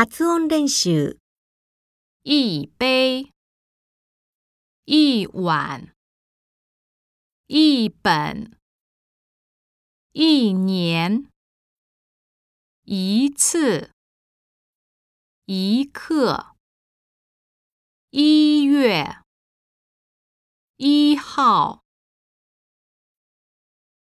発音練習。一杯，一碗，一本，一年，一次，一刻、一月，一号。